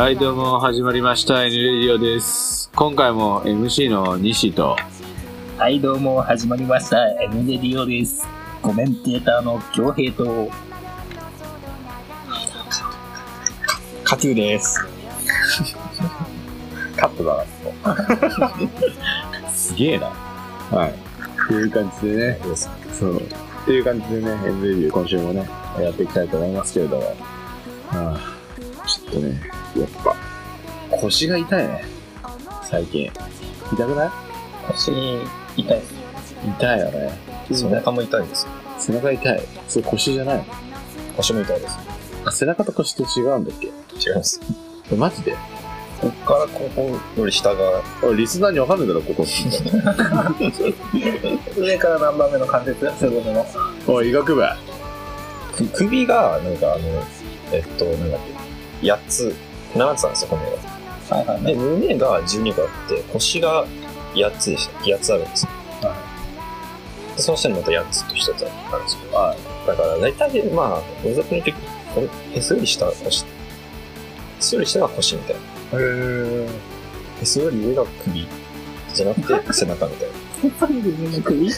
はい、どうも、始まりました。 N-Radio です。今回も MC の西と、はい、どうも、始まりました。 N-Radio です。コメンテーターの京平と、カトゥーです。カットだな、すげえな。はい。っていう感じでね、そう。っていう感じでね、N レディオ今週もね、やっていきたいと思いますけれども。ああ、ちょっとね、やっぱ、腰が痛いね。最近。痛くない？腰痛い。痛いよね。背中も痛いです。背中痛い。それ腰じゃないの腰も痛いです。あ、背中と腰って違うんだっけ？違います。えマジで？こっからここより下が、おいリスナーにわかんないだろ、ここ。上から何番目の関節？そういうことの。おい、医学部。く首が、なんかあの、えっと、なんだっけ、8つ、7つなんですよ、骨が。はいはいで、胸が12個あって、腰が8つでした。8つあるんですよ。でその下にまた8つと1つあるんですよ。はだから、大体、まあ、大雑把に言って、これ、へそより下は腰。へそより下が腰みたいな。へー。へそより上が首。じゃなくて、背中みたいな。首？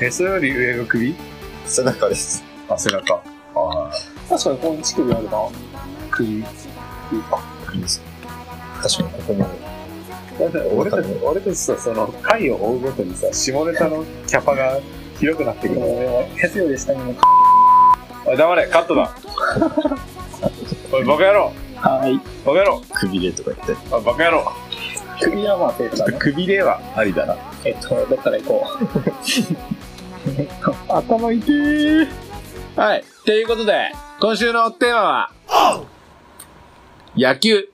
へそより上が首？背中です。あ、背中。あ確かにここに乳首あるな。首。いいです。確かにここも。俺たち、俺たちさ、その、回を追うごとにさ、下ネタのキャパが広くなってくる。へそより下にも。おい、黙れ、カットだ。おい、バカ野郎はい。バカ野郎くびれとか言って。おい、バカ野郎首はまあセーフだな。くびれはありだな。えっと、どっから行こう。頭痛い。はい。ということで、今週のテーマは、野球。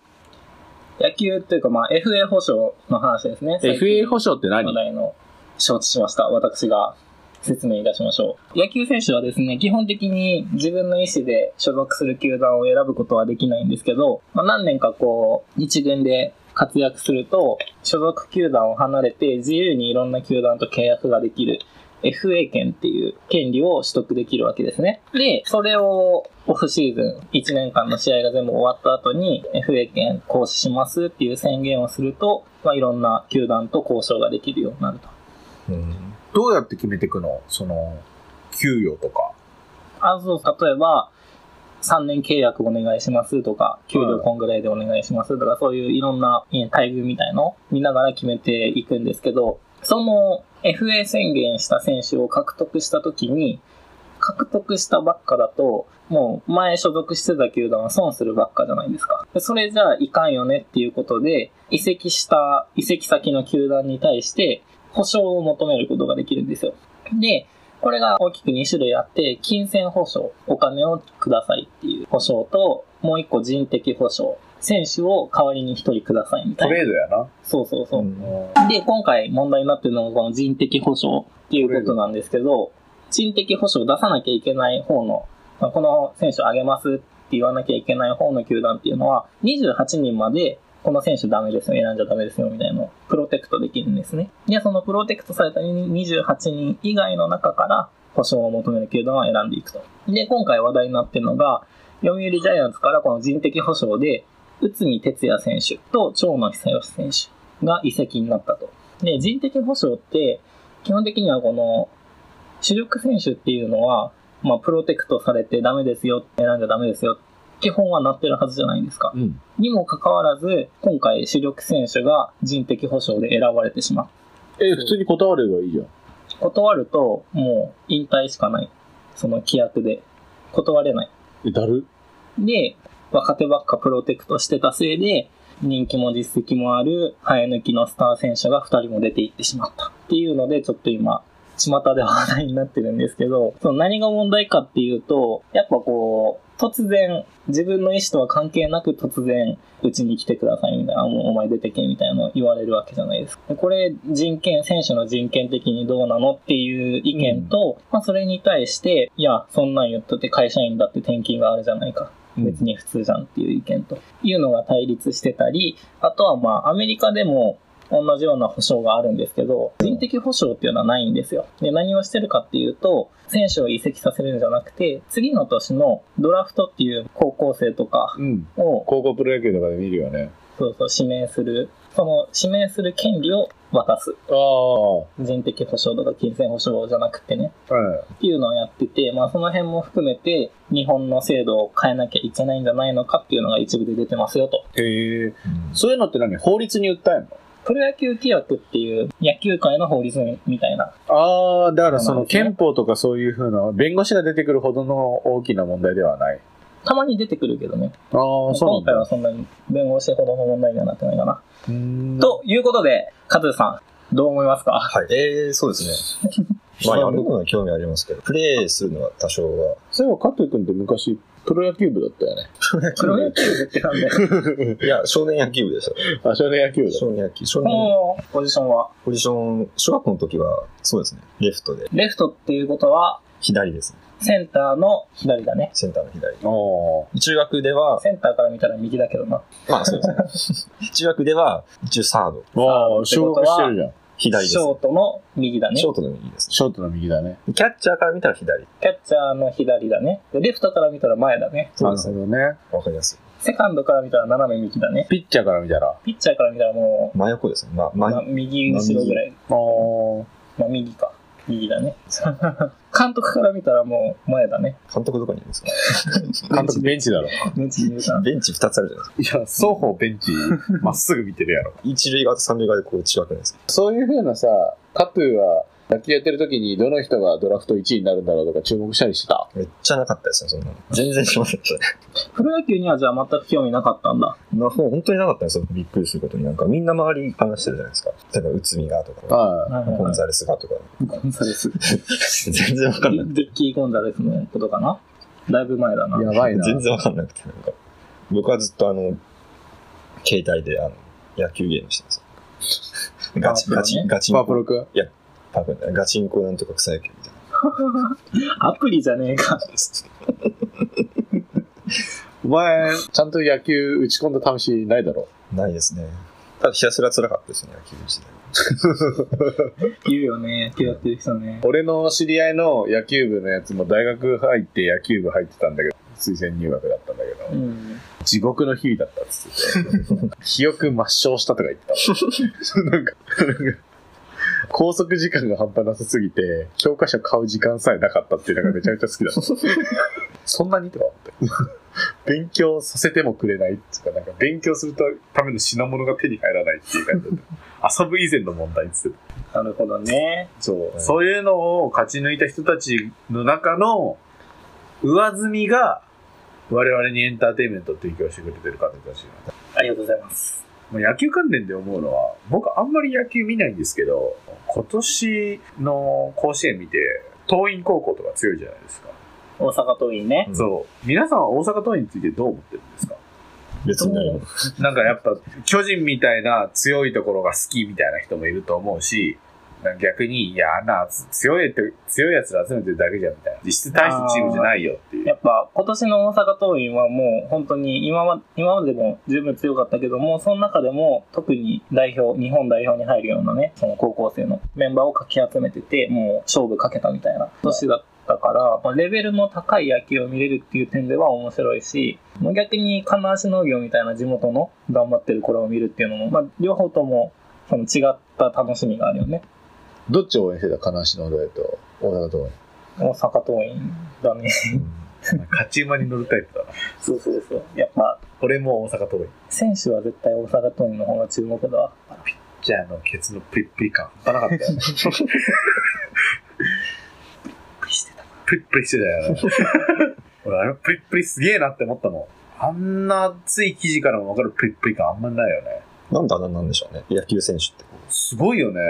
野球っていうかまあ FA 保証の話ですね。FA 保証って話何題の承知しました。私が説明いたしましょう。野球選手はですね、基本的に自分の意思で所属する球団を選ぶことはできないんですけど、まあ、何年かこう、一軍で活躍すると、所属球団を離れて自由にいろんな球団と契約ができる FA 権っていう権利を取得できるわけですね。で、それをオフシーズン1年間の試合が全部終わった後に FA 権行使しますっていう宣言をすると、まあ、いろんな球団と交渉ができるようになると。どうやって決めていくの？その、給与とか。あ、そう、例えば、3年契約お願いしますとか、給料こんぐらいでお願いしますとか、そういういろんなえー待遇みたいのを見ながら決めていくんですけど、その FA 宣言した選手を獲得したときに、獲得したばっかだと、もう前所属してた球団は損するばっかじゃないですか。それじゃあいかんよねっていうことで、移籍した、移籍先の球団に対して保証を求めることができるんですよ。で、これが大きく2種類あって、金銭保証、お金をくださいっていう保証と、もう一個人的保証、選手を代わりに1人くださいみたいな。トレードやな。そうそうそう。で、今回問題になってるのがこの人的保証っていうことなんですけど、人的保証を出さなきゃいけない方の、まあこの選手をあげますって言わなきゃいけない方の球団っていうのは、28人までこの選手ダメですよ、選んじゃダメですよ、みたいなのをプロテクトできるんですね。で、そのプロテクトされた28人以外の中から保証を求める球団を選んでいくと。で、今回話題になってるのが、読売ジャイアンツからこの人的保証で、内海哲也選手と長野久義選手が移籍になったと。で、人的保障って、基本的にはこの、主力選手っていうのは、まあ、プロテクトされてダメですよ、選んじゃダメですよ、基本はなってるはずじゃないですか。うん。にもかかわらず、今回主力選手が人的保障で選ばれてしまう。え、普通に断ればいいじゃん。断ると、もう引退しかない。その規約で。断れない。え、だるで、若手ばっかプロテクトしてたせいで、人気も実績もある生え抜きのスター選手が2人も出ていってしまった。っていうので、ちょっと今、巷で話題になってるんですけど、その何が問題かっていうと、やっぱこう、突然、自分の意思とは関係なく突然、うちに来てくださいみたいな、もうお前出てけみたいなの言われるわけじゃないですか。これ、人権、選手の人権的にどうなのっていう意見と、まあそれに対して、いや、そんなん言っとって会社員だって転勤があるじゃないか。別に普通じゃんっていう意見というのが対立してたり、あとはまあアメリカでも同じような保証があるんですけど、人的保証っていうのはないんですよ。で、何をしてるかっていうと、選手を移籍させるんじゃなくて、次の年のドラフトっていう高校生とかうん。を、高校プロ野球とかで見るよね。そうそう、指名する、その指名する権利を渡す。ああ。は人的保証とか金銭保証じゃなくてね。い。っていうのをやってて、まあその辺も含めて、日本の制度を変えなきゃいけないんじゃないのかっていうのが一部で出てますよと。へえ。そういうのって何？法律に訴えんの？プロ野球規約っていう野球界の法律みたいな。ああ、だからその憲法とかそういうふうな、弁護士が出てくるほどの大きな問題ではない。たまに出てくるけどね。ああ、そう今回。はそんなに弁護士ほどの問題にはなってないかな。ということで、カズさん、どう思いますか？はい。えー、そうですね。まあ、やることは興味ありますけど、プレイするのは多少は。そういえば、加藤君って昔、プロ野球部だったよね。プロ野球部ってなんで、いや、少年野球部でした。あ、少年野球部だ。少年野球。少こ年のポジションは、ポジション、小学校の時は、そうですね。レフトで、レフトっていうことは、左ですね。センターの左だね。センターの左。ああ。中学では、センターから見たら右だけどな。まあそうですね。中学では、一応サード、ああ、昇格してるじゃん。左です、ショートの右だねシ。ョートの右です。ショートの右だね。キャッチャーから見たら左。キャッチャーの左だね。でレフトから見たら前だね。そうですね。なるほどね。わかりやすい。セカンドから見たら斜め右だね。ピッチャーから見たら。あピッチャーから見たらも真横ですね。まあ、う、ま右後ろぐらい。あー。まあ右か。右だね。監督から見たらもう前だね。監督どこにいるんですか？監督ベンチだろ。ベンチにいるから。ベンチ二つあるじゃないですか。いや、双方ベンチ、まっすぐ見てるやろ。一塁側と三塁側でこう近くないですか？そういうふうなさ、カトゥーは野球やってる時にどの人がドラフト1位になるんだろうとか注目したりしてた？めっちゃなかったですね、そんなの。全然しませんでしたね。プロ野球にはじゃあ全く興味なかったんだ。なもう本当になかったんですよ。びっくりすることに。なんかみんな周り話してるじゃないですか。例えば、内海がとか、はコンザレスがとか。ゴンザレス。全然わかんなくて。リッキー・ゴンザレスのことかな？だいぶ前だな。い。やばいな。全然わかんなくて。なんか僕はずっとあの、携帯であの、野球ゲームしてます。ガチ、ガチ、ガチ。パープロ君パープロガチンコなんとか草野球みたい アプリじゃねえか。な。お前、ちゃんと野球打ち込んだ試しないだろ。ないですね。ただひたすら辛かったですね、野球時代。言うよね。野球やってる人ね。俺の知り合いの野球部のやつも大学入って野球部入ってたんだけど、推薦入学だったんだけど、うん。地獄の日々だったっつってて、記憶抹消したとか言ってた。なんか、なんか拘束時間が半端なさすぎて、教科書買う時間さえなかったっていうのがめちゃめちゃ好きだった。そんなにとか思って。勉強させてもくれないっていうか、なんか勉強するための品物が手に入らないっていう感じ。遊ぶ以前の問題っつってたなるほどね。そう、はいそういうのを勝ち抜いた人たちの中の上積みが我々にエンターテインメントを提供してくれてる方たちなありがとうございます。野球関連で思うのは僕あんまり野球見ないんですけど今年の甲子園見て桐蔭高校とか強いじゃないですか、大阪桐蔭ね。うん。そう。皆さんは大阪桐蔭についてどう思ってるんですか？別に。なんかやっぱ巨人みたいな強いところが好きみたいな人もいると思うし、逆に、いや、あんな強いって、強いやつら集めてるだけじゃんみたいな。実質大したチームじゃないよっていう。やっぱ今年の大阪桐蔭はもう本当に今ま今までも十分強かったけども、その中でも特に代表、日本代表に入るようなね、その高校生のメンバーをかき集めてて、もう勝負かけたみたいな年だったから、まあレベルの高い野球を見れるっていう点では面白いし、逆に金足農業みたいな地元の頑張ってる頃を見るっていうのも、まあ両方ともその違った楽しみがあるよね。どっちを応援してた？金足の大と大阪桐大阪桐蔭だね。蔭。勝ち馬に乗るタイプだな。そうそうそう。やっぱ俺も大阪桐蔭。選手は絶対大阪桐蔭の方が注目だわ。じゃあ、あの、ケツのプリップリ感、半端なかったよね。プリップリしてたよね。俺、あのプリップリすげえなって思ったもん。あんな熱い記事からもわかるプリップリ感あんまないよね。なんであんななんでしょうね。野球選手って。すごいよね。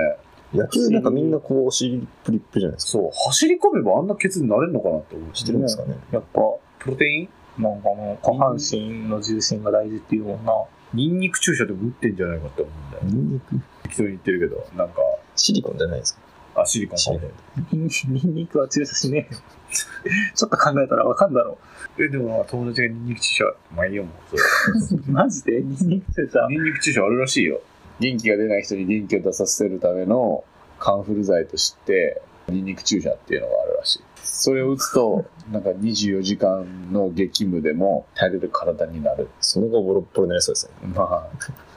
野球なんかみんなこう、お尻プリップじゃないですか。そう、走り込めばあんなケツになれるのかなって思ってるんですかね。やっぱ、プロテイン？なんかもう、下半身の重心が大事っていうもんな。ニンニク注射でも打ってんじゃないかって思うんだよ。ニンニク適当に言ってるけど、なんか、シリコンじゃないですか。あ、シリコンシリコン。ニンニンニクは注射しねえよ。ちょっと考えたらわかんだろえ、でも友達がニンニク注射、まあいいよ、もう。マジで？ニンニク注射？ニンニク注射あるらしいよ。元気が出ない人に元気を出させるためのカンフル剤として、ニンニク注射っていうのがあるらしい。それを打つと、なんか24時間の激務でも耐えれる体になる。その後ボロッボロになりそうですね。まあ、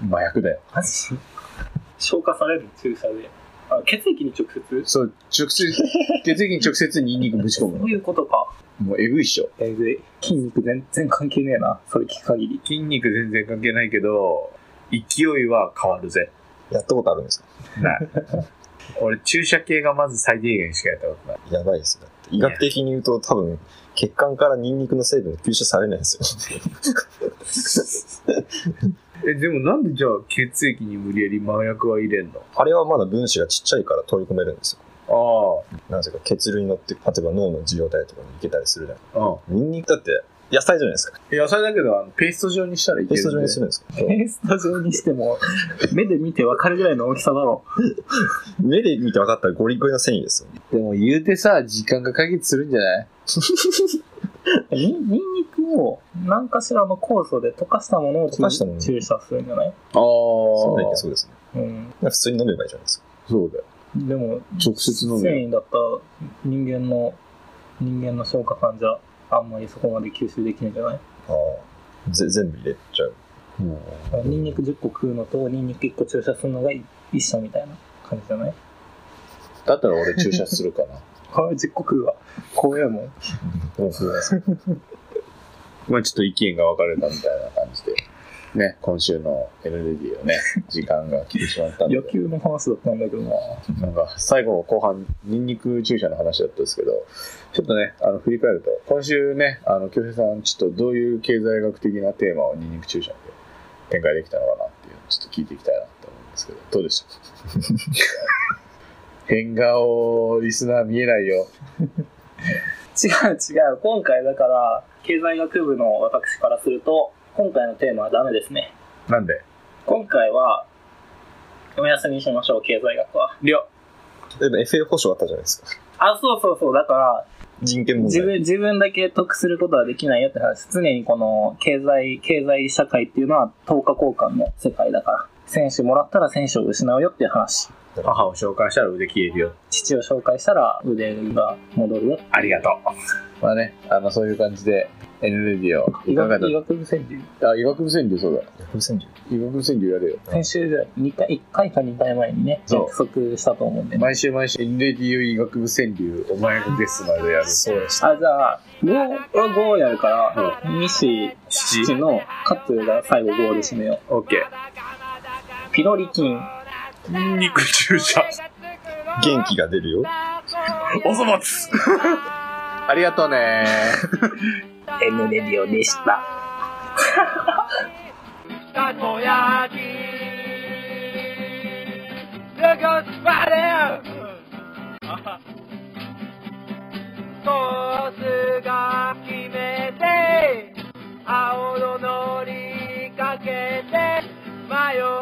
麻薬だよ。マジ？消化される注射で。あ血液に直接？そう、直接、血液に直接ニンニクぶち込むの。そういうことか。もうえぐいっしょ。えぐい。筋肉全然関係ねえな。それ聞く限り。筋肉全然関係ないけど、勢いは変わるぜ。やったことあるんですか？ない。俺、注射系がまず最低限しかやったことない。やばいですよ。だって医学的に言うと多分、血管からニンニクの成分吸収されないんですよ。え、でもなんでじゃあ血液に無理やり麻薬は入れんの？あれはまだ分子がちっちゃいから取り込めるんですよ。あなぜか血流に乗って、例えば脳の受容体とかに行けたりするじゃん。あ、うん。ニンニクだって野菜じゃないですか。野菜だけど、あのペースト状にしたらいける、ペースト状にするんですか？ペースト状にしても、目で見てわかるぐらいの大きさだろ 目で見て分かったらゴリゴリの繊維ですよ。でも言うてさ、時間が解決するんじゃない？う。にニンニクを何かしらの酵素で溶かしたものを溶かしたもの注射するんじゃない？ああ。そうだけそうですね。うん。普通に飲めばいいじゃないですか。そうだよ。でも、直接飲。繊維だったら人間の、人間の消化管じゃあんまりそこまで吸収できないんじゃない？ああ。ぜ全部入れちゃう。ニンニク10個食うのとニンニク1個注射するのが一緒みたいな感じじゃない？だったら俺注射するかな。これ10個食うわ。怖えもん。まあちょっと意見が分かれたみたいな感じで。ね、今週の NLD をね、時間が来てしまったんで。野球の話だったんだけどな。なんか、最後の後半、ニンニク注射の話だったんですけど、ちょっとね、あの、振り返ると、今週ね、あの、京平さん、ちょっとどういう経済学的なテーマをニンニク注射で展開できたのかなっていうのをちょっと聞いていきたいなと思うんですけど、どうでした？変顔、リスナー見えないよ。違う違う。今回だから、経済学部の私からすると、今回のテーマはダメですね。なんで？今回は、お休みしましょう、経済学は。りょ、でも FA 保証あったじゃないですか。あ、そうそうそう。だから、人権問題。自分、自分だけ得することはできないよって話。常にこの経済、経済社会っていうのは等価交換の世界だから。選手もらったら選手を失うよっていう話。母を紹介したら腕消えるよ。父を紹介したら腕が戻るよ。ありがとう。まあね、あの、そういう感じで、NLD をい医かがだ学医学部川柳。あ、医学部川柳そうだ。風船流医学部川柳やれよ。先週じゃ2回、1回か2回前にね、そう約束したと思うんで、ね。毎週毎週 NLD 医学部川柳、お前のですまでやる。そうでした。あ、じゃあ、5、5やるから、西、父のカッツが最後5で締めよオッケー。ピロリ菌。肉注射。元気が出るよ。おそ松ありがとうね N レディオでした。たこ焼き。すコースが決めて青の乗りかけて迷う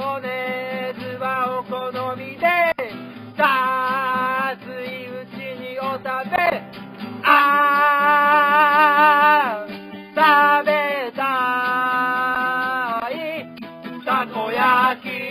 aqui.